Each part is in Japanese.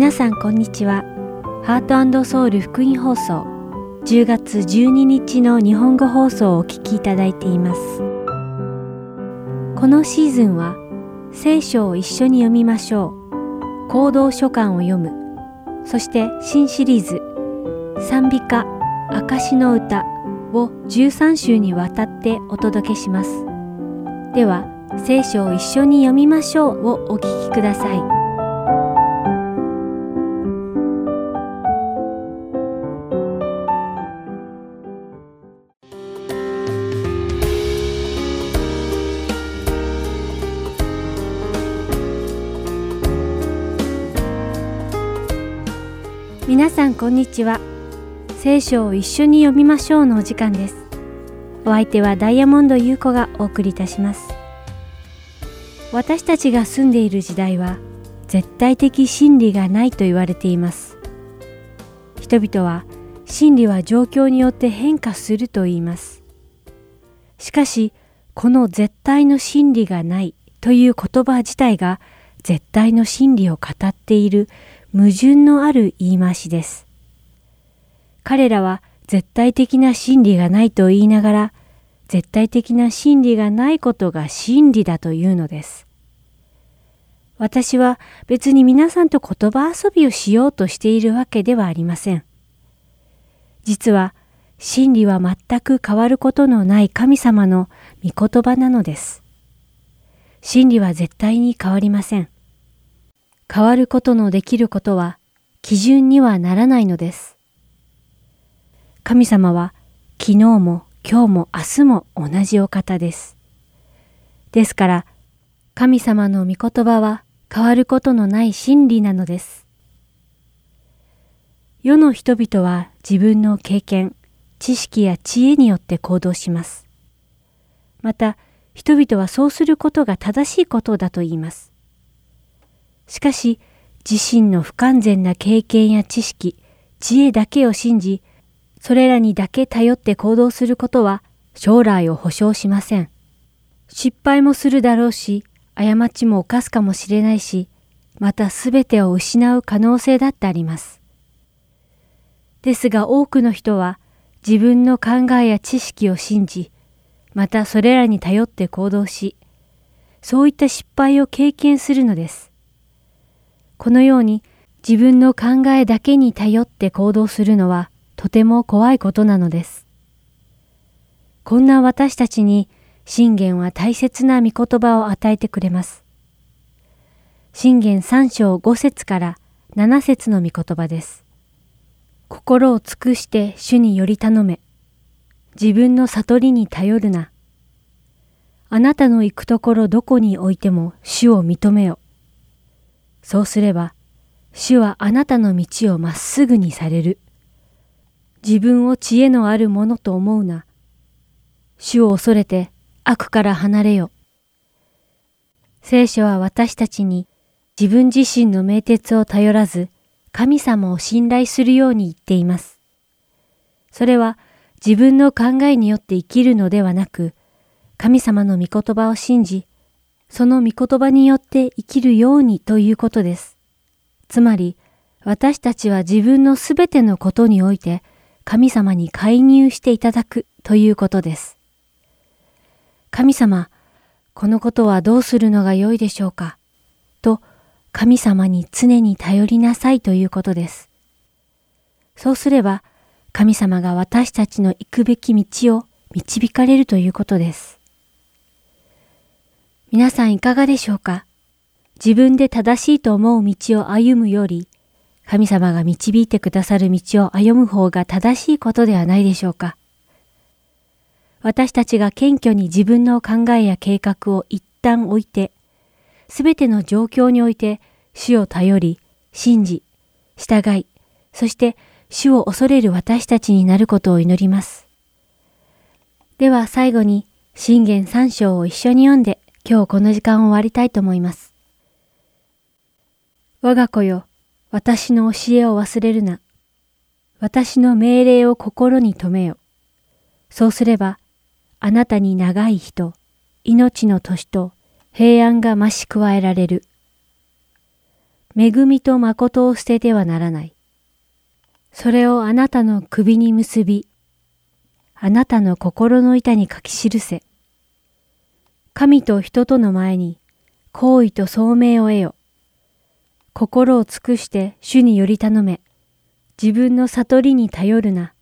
皆さんこんにちは。ハートソウル福音放送10月12日の日本語放送をお聞きいただいています。このシーズンは聖書を一緒に読みましょう。行動書簡を読む。そして新シリーズ賛美歌証の歌を13週にわたってお届けします。では聖書を一緒に読みましょうをお聞きください。皆さんこんにちは。聖書を一緒に読みましょうのお時間です。お相手はダイヤモンド優子がお送りいたします。私たちが住んでいる時代は絶対的真理がないと言われています。人々は真理は状況によって変化すると言います。しかしこの絶対の真理がないという言葉自体が絶対の真理を語っている矛盾のある言い回しです。彼らは絶対的な真理がないと言いながら、絶対的な真理がないことが真理だというのです。私は別に皆さんと言葉遊びをしようとしているわけではありません。実は真理は全く変わることのない神様の御言葉なのです。真理は絶対に変わりません。変わることのできることは基準にはならないのです。神様は昨日も今日も明日も同じお方です。ですから神様の御言葉は変わることのない真理なのです。世の人々は自分の経験、知識や知恵によって行動します。また、人々はそうすることが正しいことだと言います。しかし、自身の不完全な経験や知識、知恵だけを信じ、それらにだけ頼って行動することは将来を保証しません。失敗もするだろうし、過ちも犯すかもしれないし、またすべてを失う可能性だってあります。ですが多くの人は自分の考えや知識を信じ、またそれらに頼って行動し、そういった失敗を経験するのです。このように自分の考えだけに頼って行動するのはとても怖いことなのです。こんな私たちに信玄は大切な御言葉を与えてくれます。信玄三章五節から七節の御言葉です。心を尽くして主により頼め。自分の悟りに頼るな。あなたの行くところどこにおいても主を認めよ。そうすれば、主はあなたの道をまっすぐにされる。自分を知恵のあるものと思うな。主を恐れて悪から離れよ。聖書は私たちに自分自身の名鉄を頼らず、神様を信頼するように言っています。それは自分の考えによって生きるのではなく、神様の御言葉を信じ、その御言葉によって生きるようにということです。つまり、私たちは自分のすべてのことにおいて神様に介入していただくということです。神様、このことはどうするのが良いでしょうか？と神様に常に頼りなさいということです。そうすれば神様が私たちの行くべき道を導かれるということです。皆さんいかがでしょうか？自分で正しいと思う道を歩むより、神様が導いてくださる道を歩む方が正しいことではないでしょうか？私たちが謙虚に自分の考えや計画を一旦置いて、すべての状況において主を頼り、信じ、従い、そして主を恐れる私たちになることを祈ります。では最後に信玄三章を一緒に読んで今日この時間を終わりたいと思います。我が子よ、私の教えを忘れるな。私の命令を心に留めよ。そうすれば、あなたに長い人、命の年と平安が増し加えられる。恵みと誠を捨ててはならない。それをあなたの首に結び、あなたの心の板に書き記せ。神と人との前に、好意と聡明を得よ。心を尽くして主により頼め。自分の悟りに頼るな。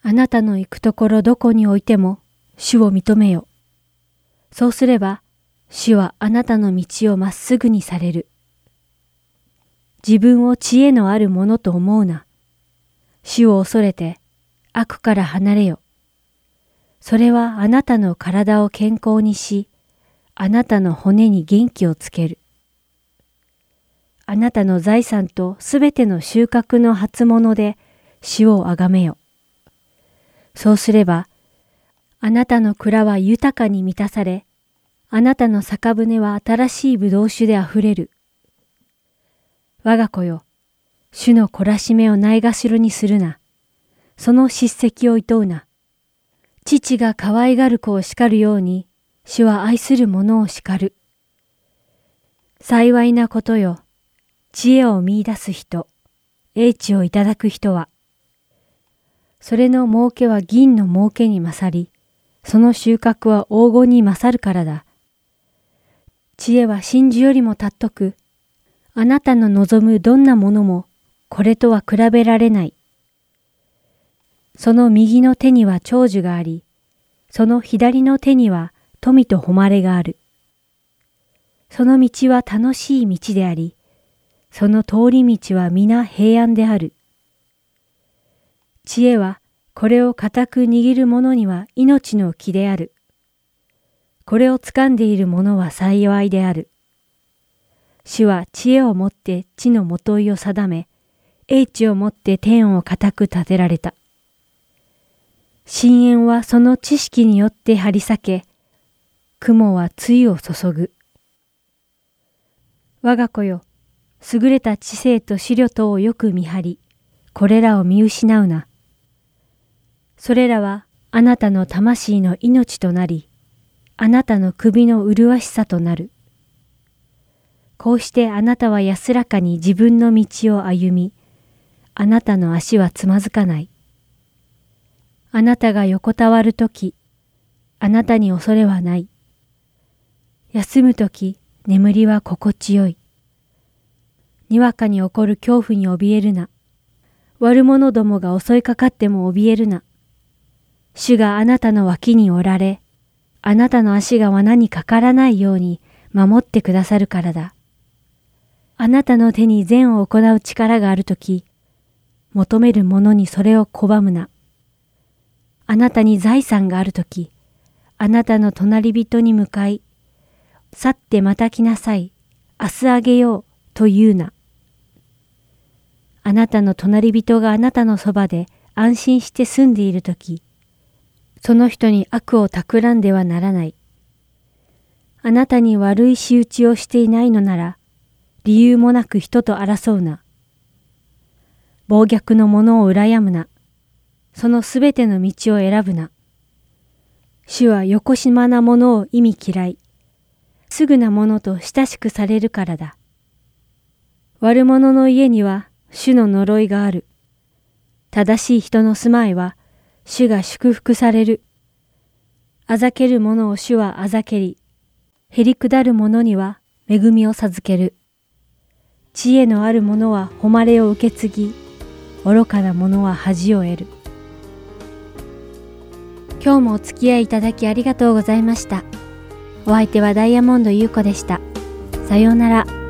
あなたの行くところどこにおいても主を認めよ。そうすれば主はあなたの道をまっすぐにされる。自分を知恵のあるものと思うな。主を恐れて悪から離れよ。それはあなたの体を健康にし、あなたの骨に元気をつける。あなたの財産とすべての収穫の初物で主をあがめよ。そうすれば、あなたの蔵は豊かに満たされ、あなたの酒舟は新しい葡萄酒であふれる。我が子よ、主の懲らしめをないがしろにするな。その叱責を厭うな。父が可愛がる子を叱るように、主は愛する者を叱る。幸いなことよ、知恵を見出す人、英知をいただく人は、それの儲けは銀の儲けに勝り、その収穫は黄金に勝るからだ。知恵は真珠よりも尊く、あなたの望むどんなものもこれとは比べられない。その右の手には長寿があり、その左の手には富と誉れがある。その道は楽しい道であり、その通り道は皆平安である。知恵はこれを固く握る者には命の木である。これを掴んでいる者は幸いである。主は知恵をもって地のもといを定め、英知をもって天を固く立てられた。深淵はその知識によって張り裂け、雲は露を注ぐ。我が子よ、優れた知性と資料とをよく見張り、これらを見失うな。それらはあなたの魂の命となり、あなたの首の麗しさとなる。こうしてあなたは安らかに自分の道を歩み、あなたの足はつまずかない。あなたが横たわるとき、あなたに恐れはない。休むとき、眠りは心地よい。にわかに起こる恐怖に怯えるな。悪者どもが襲いかかっても怯えるな。主があなたの脇におられ、あなたの足が罠にかからないように守ってくださるからだ。あなたの手に善を行う力があるとき、求める者にそれを拒むな。あなたに財産があるとき、あなたの隣人に向かい、去ってまた来なさい、明日あげよう、と言うな。あなたの隣人があなたのそばで安心して住んでいるとき、その人に悪を企んではならない。あなたに悪い仕打ちをしていないのなら、理由もなく人と争うな。暴虐の者を羨むな。そのすべての道を選ぶな。主は横島なものを意味嫌い。すぐなものと親しくされるからだ。悪者の家には主の呪いがある。正しい人の住まいは主が祝福される。あざける者を主はあざけり、へりくだる者には恵みを授ける。知恵のある者は誉れを受け継ぎ、愚かな者は恥を得る。今日もお付き合いいただきありがとうございました。お相手はダイヤモンド優子でした。さようなら。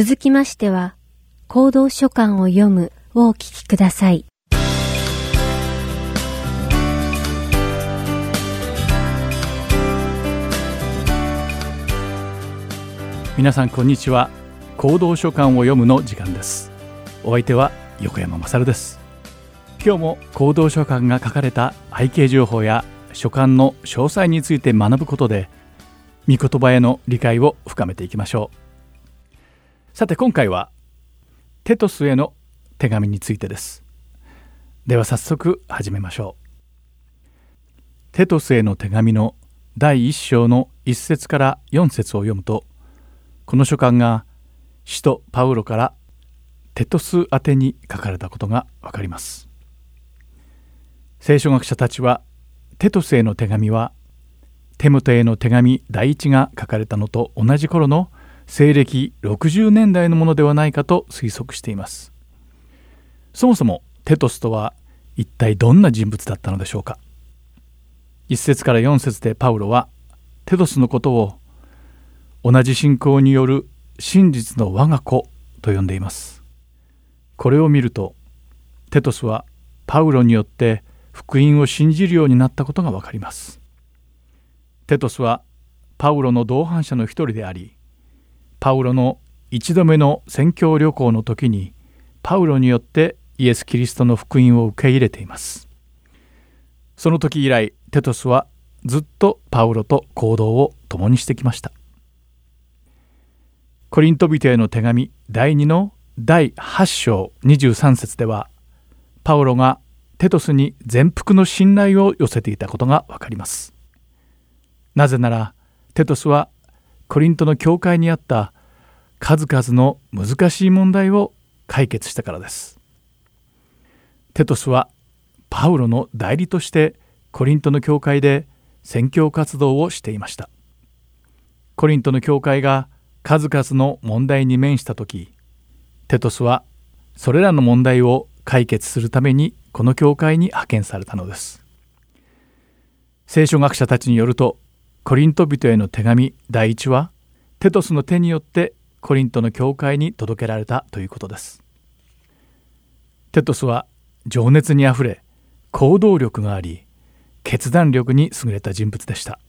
続きましては、行動書簡を読むをお聞きください。皆さんこんにちは。行動書簡を読むの時間です。お相手は横山まさるです。今日も行動書簡が書かれた背景情報や書簡の詳細について学ぶことで御言葉への理解を深めていきましょうさて今回はテトスへの手紙についてです。では早速始めましょう。テトスへの手紙の第1章の1節から4節を読むとこの書簡が使徒パウロからテトス宛てに書かれたことがわかります。聖書学者たちはテトスへの手紙はテムテへの手紙第一が書かれたのと同じ頃の西暦60年代のものではないかと推測しています。そもそもテトスとは一体どんな人物だったのでしょうか？1節から4節でパウロはテトスのことを同じ信仰による真実の我が子と呼んでいます。これを見るとテトスはパウロによって福音を信じるようになったことがわかります。テトスはパウロの同伴者の一人でありパウロの一度目の宣教旅行の時にパウロによってイエス・キリストの福音を受け入れています。その時以来テトスはずっとパウロと行動を共にしてきました。コリント人への手紙第2の第8章23節ではパウロがテトスに全幅の信頼を寄せていたことがわかります。なぜならテトスはコリントの教会にあった数々の難しい問題を解決したからです。テトスはパウロの代理としてコリントの教会で宣教活動をしていました。コリントの教会が数々の問題に面した時テトスはそれらの問題を解決するためにこの教会に派遣されたのです聖書学者たちによるとコリント人への手紙第一はテトスの手によってコリントの教会に届けられたということです。テトスは情熱にあふれ行動力があり決断力に優れた人物でした。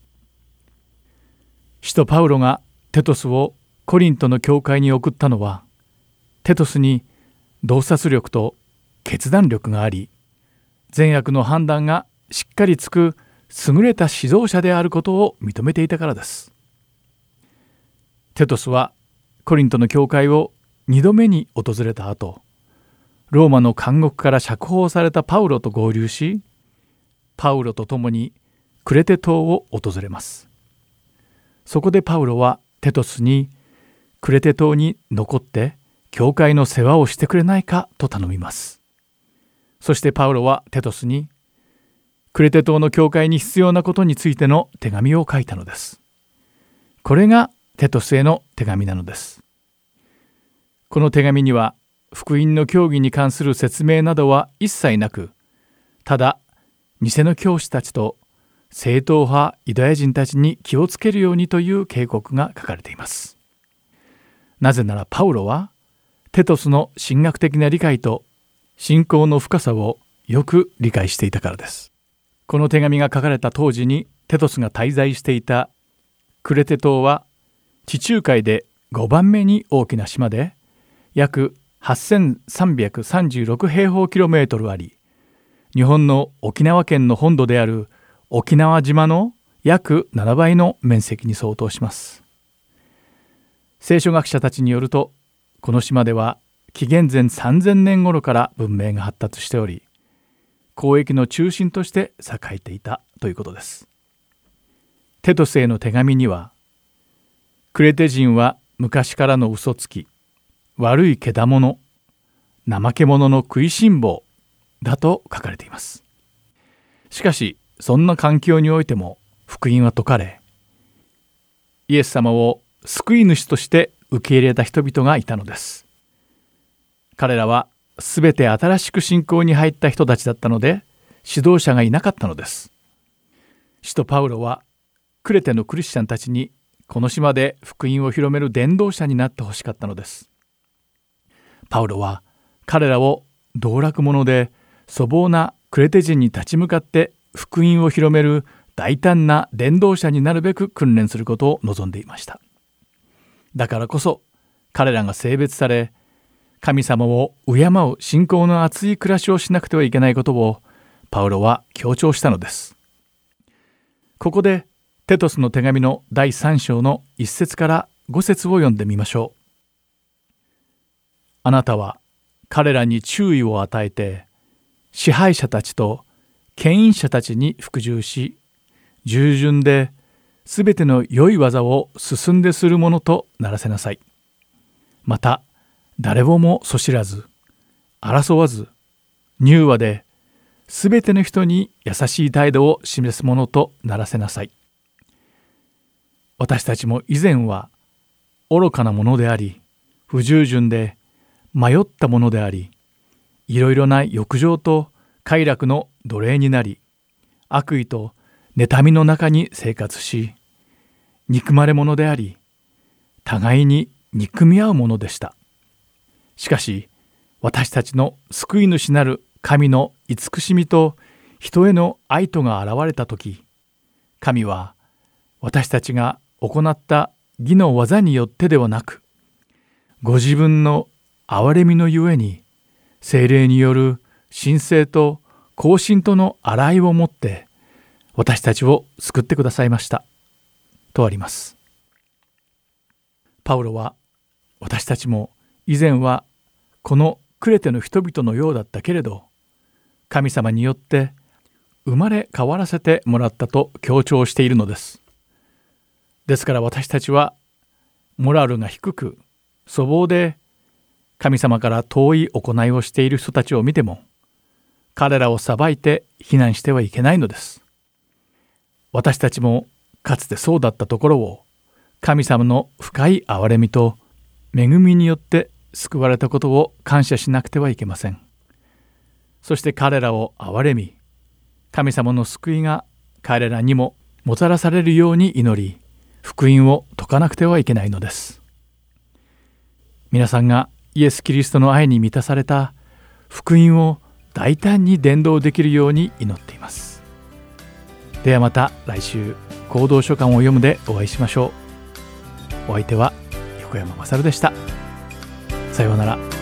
使徒パウロがテトスをコリントの教会に送ったのはテトスに洞察力と決断力があり善悪の判断がしっかりつく優れた指導者であることを認めていたからです。テトスはコリントの教会を2度目に訪れた後ローマの監獄から釈放されたパウロと合流しパウロと共にクレテ島を訪れます。そこでパウロはテトスにクレテ島に残って教会の世話をしてくれないかと頼みます。そしてパウロはテトスにクレテ島の教会に必要なことについての手紙を書いたのです。これがテトスへの手紙なのです。この手紙には福音の教義に関する説明などは一切なくただ偽の教師たちと正統派ユダヤ人たちに気をつけるようにという警告が書かれています。なぜならパウロはテトスの神学的な理解と信仰の深さをよく理解していたからです。この手紙が書かれた当時にテトスが滞在していたクレテ島は地中海で5番目に大きな島で約8336平方キロメートルあり日本の沖縄県の本土である沖縄島の約7倍の面積に相当します。聖書学者たちによるとこの島では紀元前3000年頃から文明が発達しており交易の中心として栄えていたということです。テトスへの手紙にはクレテ人は昔からの嘘つき悪いけだもの怠け者の食いしん坊だと書かれています。しかしそんな環境においても福音は説かれイエス様を救い主として受け入れた人々がいたのです。彼らは全て新しく信仰に入った人たちだったので指導者がいなかったのです。使徒パウロはクレテのクリスチャンたちにこの島で福音を広める伝道者になってほしかったのです。パウロは彼らを道楽者で粗暴なクレテ人に立ち向かって福音を広める大胆な伝道者になるべく訓練することを望んでいましただからこそ彼らが性別され神様を敬う信仰の厚い暮らしをしなくてはいけないことをパウロは強調したのですここでテトスの手紙の第3章の1節から5節を読んでみましょうあなたは彼らに注意を与えて支配者たちと権威者たちに服従し従順で全ての良い技を進んでするものとならせなさい。また誰をもそしらず争わず柔和で全ての人に優しい態度を示すものとならせなさい。私たちも以前は愚かなものであり不従順で迷ったものでありいろいろな欲情と快楽の奴隷になり悪意と妬みの中に生活し憎まれ者であり互いに憎み合うものでしたしかし私たちの救い主なる神の慈しみと人への愛とが現れた時神は私たちが行った義の技によってではなくご自分の憐れみのゆえに精霊による神聖と行進との洗いをもって私たちを救ってくださいました。とあります。パウロは私たちも以前はこのクレテの人々のようだったけれど神様によって生まれ変わらせてもらったと強調しているのです。ですから私たちはモラルが低く粗暴で神様から遠い行いをしている人たちを見ても彼らを裁いて非難してはいけないのです。私たちもかつてそうだったところを神様の深い憐れみと恵みによって救われたことを感謝しなくてはいけません。そして彼らを憐れみ神様の救いが彼らにももたらされるように祈り福音を説かなくてはいけないのです。皆さんがイエス・キリストの愛に満たされた福音を大胆に伝道できるように祈っています。ではまた来週行動書簡を読むでお会いしましょう。お相手は横山勝でした。さようなら。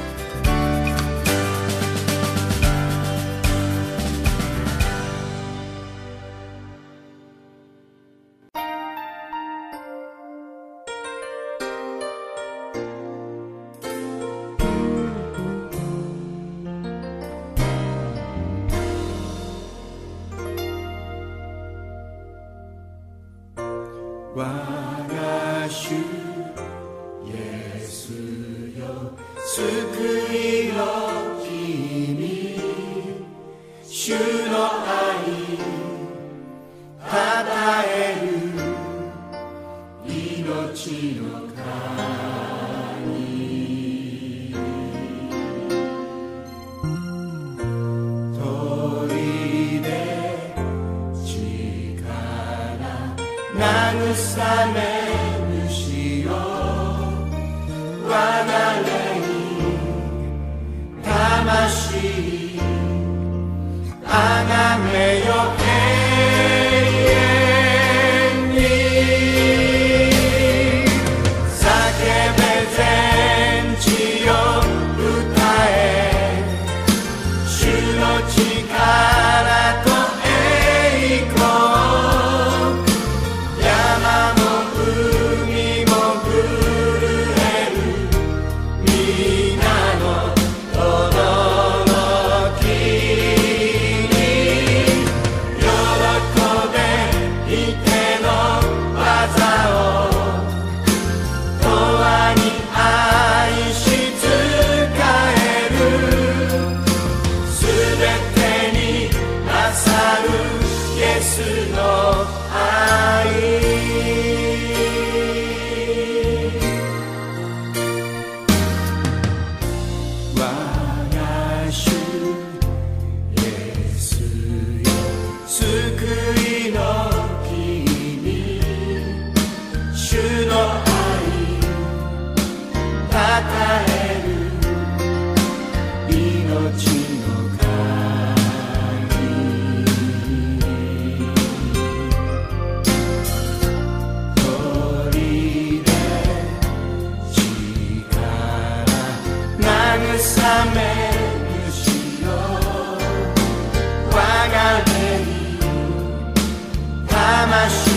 flash.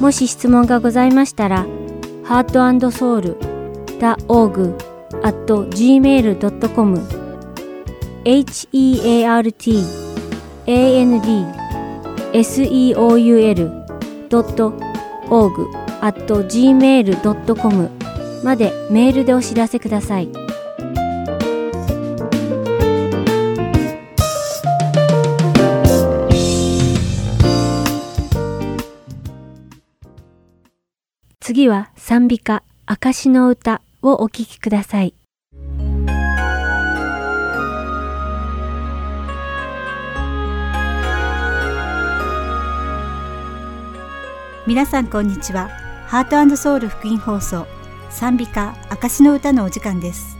もし質問がございましたら、heartandsoul.org at gmail.com heart and seoul.org at gmail.com までメールでお知らせください。次は賛美歌証の歌をお聴きください。皆さんこんにちは。ハートソウル福音放送賛美歌証の歌のお時間です。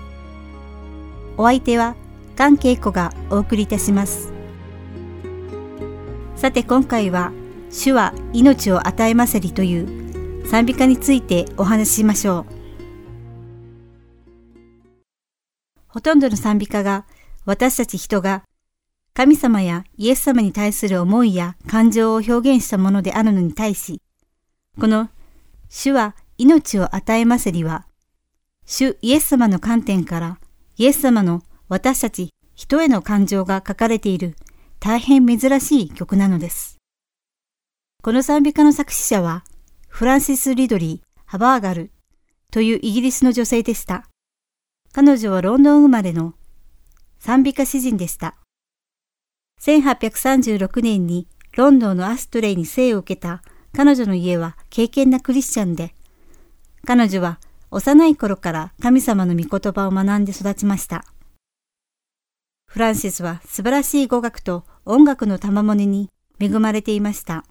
お相手は関恵子がお送りいたします。さて今回は主は命を与えませりという賛美歌についてお話ししましょう。ほとんどの賛美歌が私たち人が神様やイエス様に対する思いや感情を表現したものであるのに対し、この主は命を与えますりは、主イエス様の観点からイエス様の私たち人への感情が書かれている大変珍しい曲なのです。この賛美歌の作詞者はフランシス・リドリー・ハバーガルというイギリスの女性でした。彼女はロンドン生まれの賛美歌詩人でした。1836年にロンドンのアストレイに生を受けた彼女の家は敬虔なクリスチャンで、彼女は幼い頃から神様の御言葉を学んで育ちました。フランシスは素晴らしい語学と音楽の賜物に恵まれていました。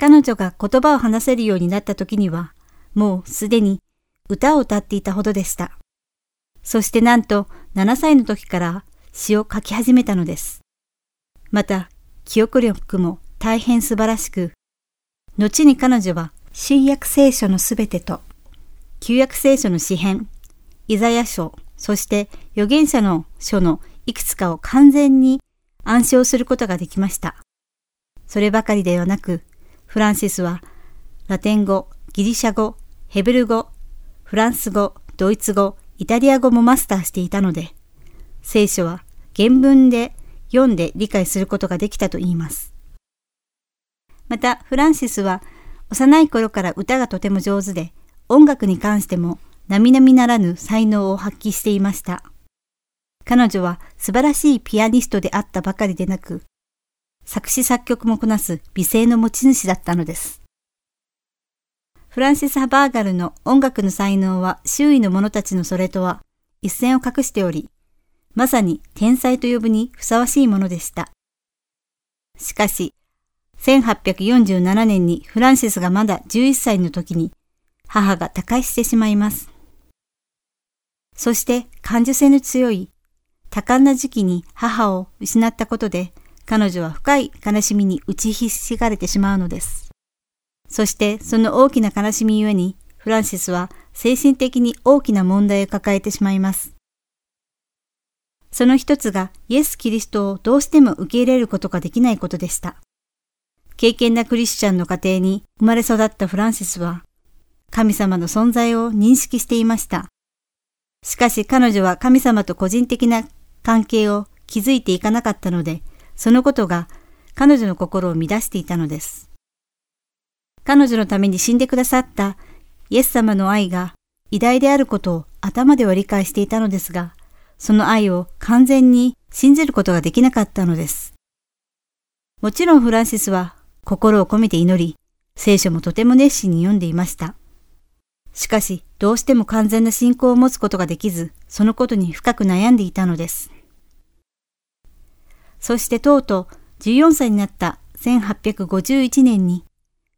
彼女が言葉を話せるようになった時には、もうすでに歌を歌っていたほどでした。そしてなんと7歳の時から詩を書き始めたのです。また、記憶力も大変素晴らしく、後に彼女は新約聖書のすべてと、旧約聖書の詩編、イザヤ書、そして預言者の書のいくつかを完全に暗唱することができました。そればかりではなく、フランシスはラテン語、ギリシャ語、ヘブル語、フランス語、ドイツ語、イタリア語もマスターしていたので、聖書は原文で読んで理解することができたと言います。また、フランシスは幼い頃から歌がとても上手で、音楽に関しても並々ならぬ才能を発揮していました。彼女は素晴らしいピアニストであったばかりでなく、作詞作曲もこなす美声の持ち主だったのです。フランシス・ハバーガルの音楽の才能は周囲の者たちのそれとは一線を画しており、まさに天才と呼ぶにふさわしいものでした。しかし、1847年にフランシスがまだ11歳の時に母が他界してしまいます。そして感受性の強い多感な時期に母を失ったことで彼女は深い悲しみに打ちひしがれてしまうのです。そしてその大きな悲しみゆえにフランシスは精神的に大きな問題を抱えてしまいます。その一つがイエス・キリストをどうしても受け入れることができないことでした。敬虔なクリスチャンの家庭に生まれ育ったフランシスは、神様の存在を認識していました。しかし彼女は神様と個人的な関係を築いていかなかったので、そのことが彼女の心を乱していたのです。彼女のために死んでくださったイエス様の愛が偉大であることを頭では理解していたのですが、その愛を完全に信じることができなかったのです。もちろんフランシスは心を込めて祈り、聖書もとても熱心に読んでいました。しかし、どうしても完全な信仰を持つことができず、そのことに深く悩んでいたのです。そしてとうとう14歳になった1851年に、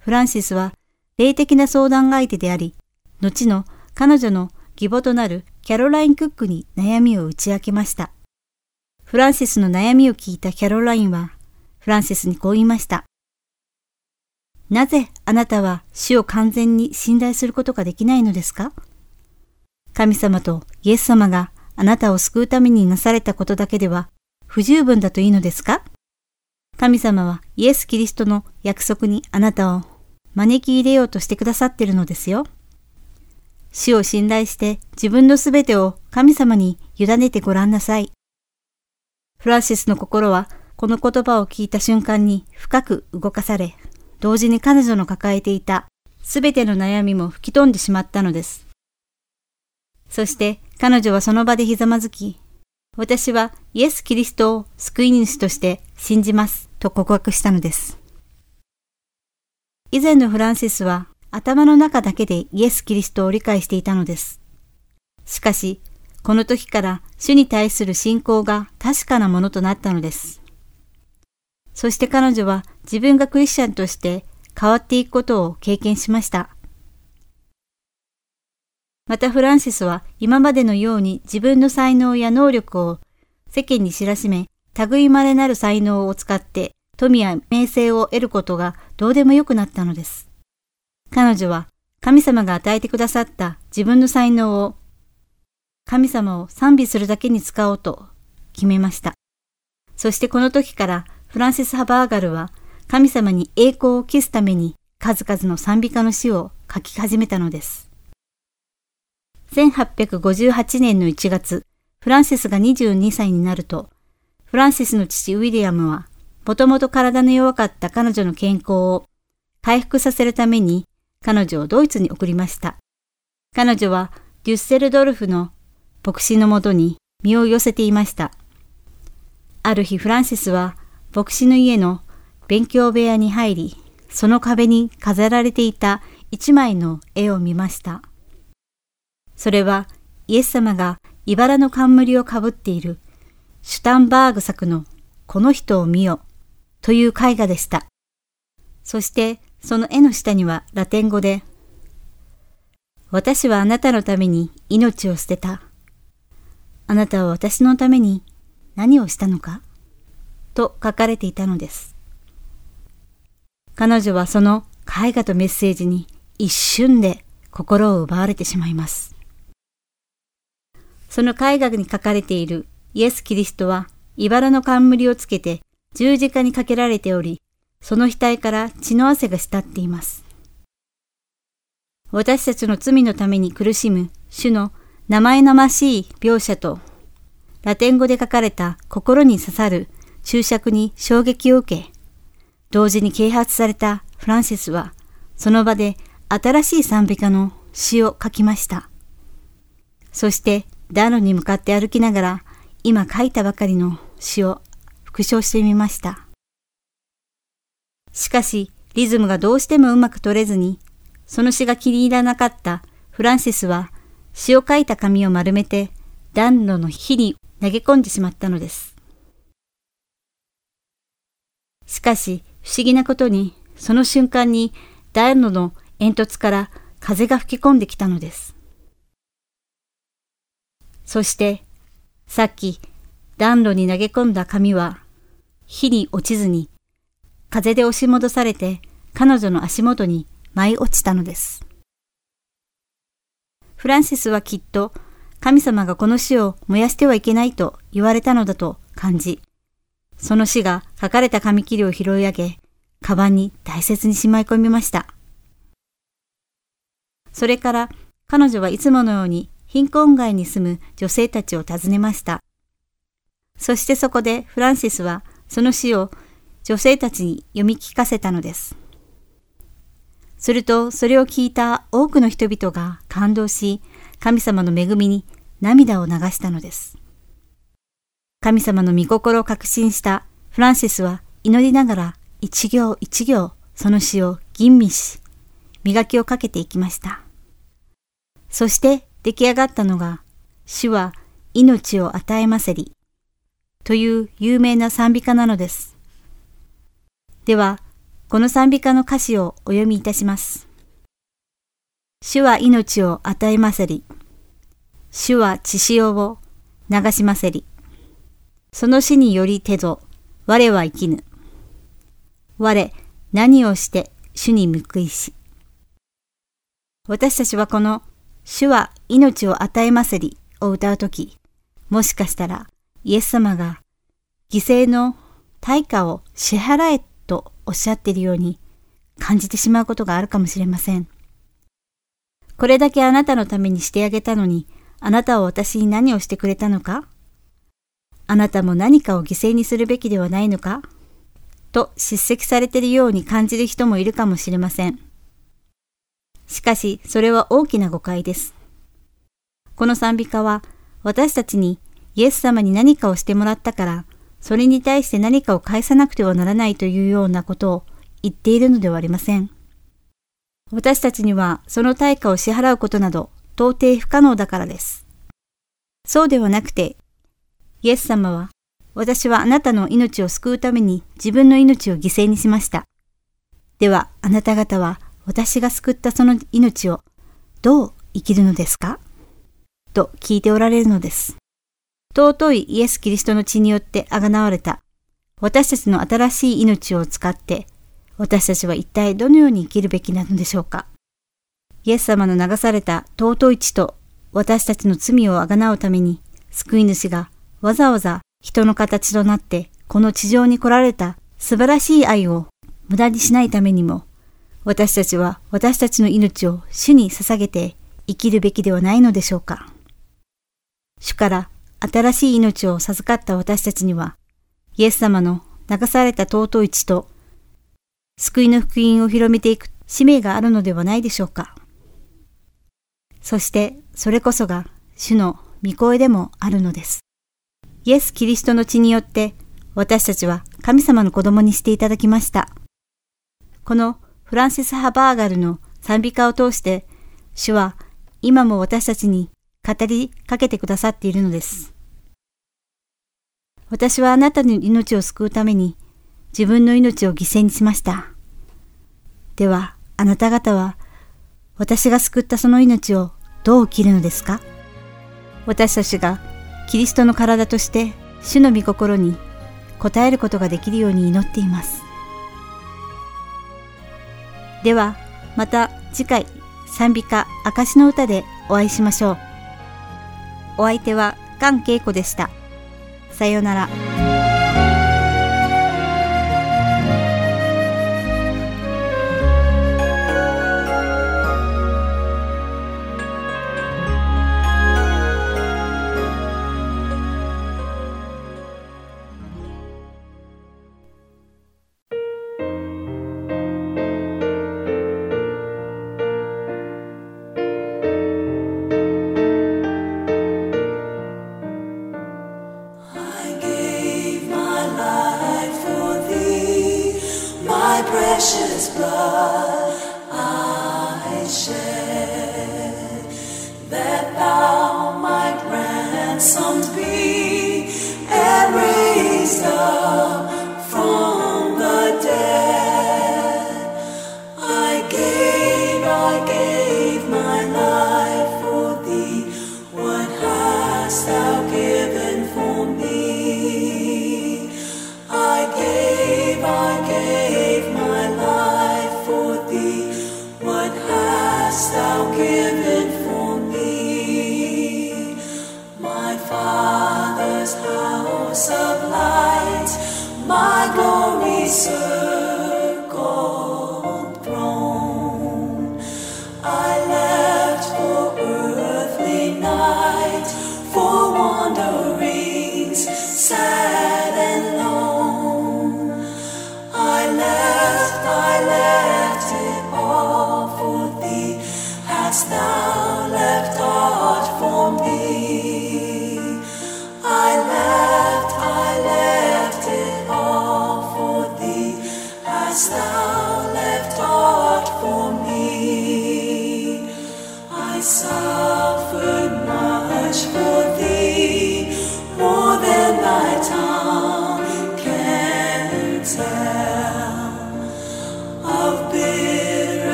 フランシスは霊的な相談相手であり、後の彼女の義母となるキャロライン・クックに悩みを打ち明けました。フランシスの悩みを聞いたキャロラインは、フランシスにこう言いました。なぜあなたは死を完全に信頼することができないのですか？神様とイエス様があなたを救うためになされたことだけでは不十分だといいのですか？神様はイエス・キリストの約束にあなたを招き入れようとしてくださっているのですよ。死を信頼して自分のすべてを神様に委ねてごらんなさい。フランシスの心はこの言葉を聞いた瞬間に深く動かされ、同時に彼女の抱えていたすべての悩みも吹き飛んでしまったのです。そして彼女はその場でひざまずき、私はイエス・キリストを救い主として信じますと告白したのです。以前のフランシスは頭の中だけでイエス・キリストを理解していたのです。しかし、この時から主に対する信仰が確かなものとなったのです。そして彼女は自分がクリスチャンとして変わっていくことを経験しました。またフランシスは今までのように自分の才能や能力を世間に知らしめ、類まれなる才能を使って富や名声を得ることがどうでもよくなったのです。彼女は神様が与えてくださった自分の才能を神様を賛美するだけに使おうと決めました。そしてこの時からフランシス・ハバーガルは神様に栄光を期すために数々の賛美歌の詩を書き始めたのです。1858年の1月、フランシスが22歳になると、フランシスの父ウィリアムは、もともと体の弱かった彼女の健康を回復させるために彼女をドイツに送りました。彼女はデュッセルドルフの牧師のもとに身を寄せていました。ある日フランシスは牧師の家の勉強部屋に入り、その壁に飾られていた一枚の絵を見ました。それはイエス様が茨の冠をかぶっているシュタンバーグ作のこの人を見よという絵画でした。そしてその絵の下にはラテン語で、私はあなたのために命を捨てた。あなたは私のために何をしたのかと書かれていたのです。彼女はその絵画とメッセージに一瞬で心を奪われてしまいます。その絵画に書かれているイエス・キリストは茨の冠をつけて十字架にかけられており、その額から血の汗が滴っています。私たちの罪のために苦しむ主の名前のましい描写と、ラテン語で書かれた心に刺さる注釈に衝撃を受け、同時に啓発されたフランシスは、その場で新しい賛美歌の詩を書きました。そして暖炉に向かって歩きながら、今書いたばかりの詩を復唱してみました。しかし、リズムがどうしてもうまく取れずに、その詩が気に入らなかったフランシスは詩を書いた紙を丸めて暖炉の火に投げ込んでしまったのです。しかし、不思議なことに、その瞬間に暖炉の煙突から風が吹き込んできたのです。そして、さっき暖炉に投げ込んだ紙は、火に落ちずに、風で押し戻されて彼女の足元に舞い落ちたのです。フランシスはきっと神様がこの死を燃やしてはいけないと言われたのだと感じ、その死が書かれた紙切れを拾い上げ、カバンに大切にしまい込みました。それから彼女はいつものように貧困街に住む女性たちを訪ねました。そしてそこでフランシスはその詩を女性たちに読み聞かせたのです。するとそれを聞いた多くの人々が感動し、神様の恵みに涙を流したのです。神様の御心を確信したフランシスは祈りながら一行一行その詩を吟味し、磨きをかけていきました。そして出来上がったのが、主は命を与えませり、という有名な賛美歌なのです。では、この賛美歌の歌詞をお読みいたします。主は命を与えませり、主は血潮を流しませり、その死により手ぞ、我は生きぬ。我、何をして主に報いし。私たちはこの主は命を与えませりを歌うとき、もしかしたらイエス様が犠牲の対価を支払えとおっしゃっているように感じてしまうことがあるかもしれません。これだけあなたのためにしてあげたのに、あなたは私に何をしてくれたのか？あなたも何かを犠牲にするべきではないのか？と叱責されているように感じる人もいるかもしれません。しかし、それは大きな誤解です。この賛美歌は、私たちにイエス様に何かをしてもらったから、それに対して何かを返さなくてはならないというようなことを言っているのではありません。私たちにはその対価を支払うことなど到底不可能だからです。そうではなくて、イエス様は、私はあなたの命を救うために自分の命を犠牲にしました。では、あなた方は私が救ったその命をどう生きるのですか？と聞いておられるのです。尊いイエス・キリストの血によってあがなわれた私たちの新しい命を使って私たちは一体どのように生きるべきなのでしょうかイエス様の流された尊い血と私たちの罪をあがなうために救い主がわざわざ人の形となってこの地上に来られた素晴らしい愛を無駄にしないためにも私たちは私たちの命を主に捧げて生きるべきではないのでしょうか。主から新しい命を授かった私たちには、イエス様の流された尊い血と、救いの福音を広めていく使命があるのではないでしょうか。そしてそれこそが主の御声でもあるのです。イエス・キリストの血によって私たちは神様の子供にしていただきました。このフランシス・ハバーガルの賛美歌を通して、主は今も私たちに語りかけてくださっているのです。私はあなたの命を救うために自分の命を犠牲にしました。では、あなた方は私が救ったその命をどう生きるのですか？私たちがキリストの体として主の御心に応えることができるように祈っています。では、また次回、賛美歌証の歌でお会いしましょう。お相手は菅恵子でした。さようなら。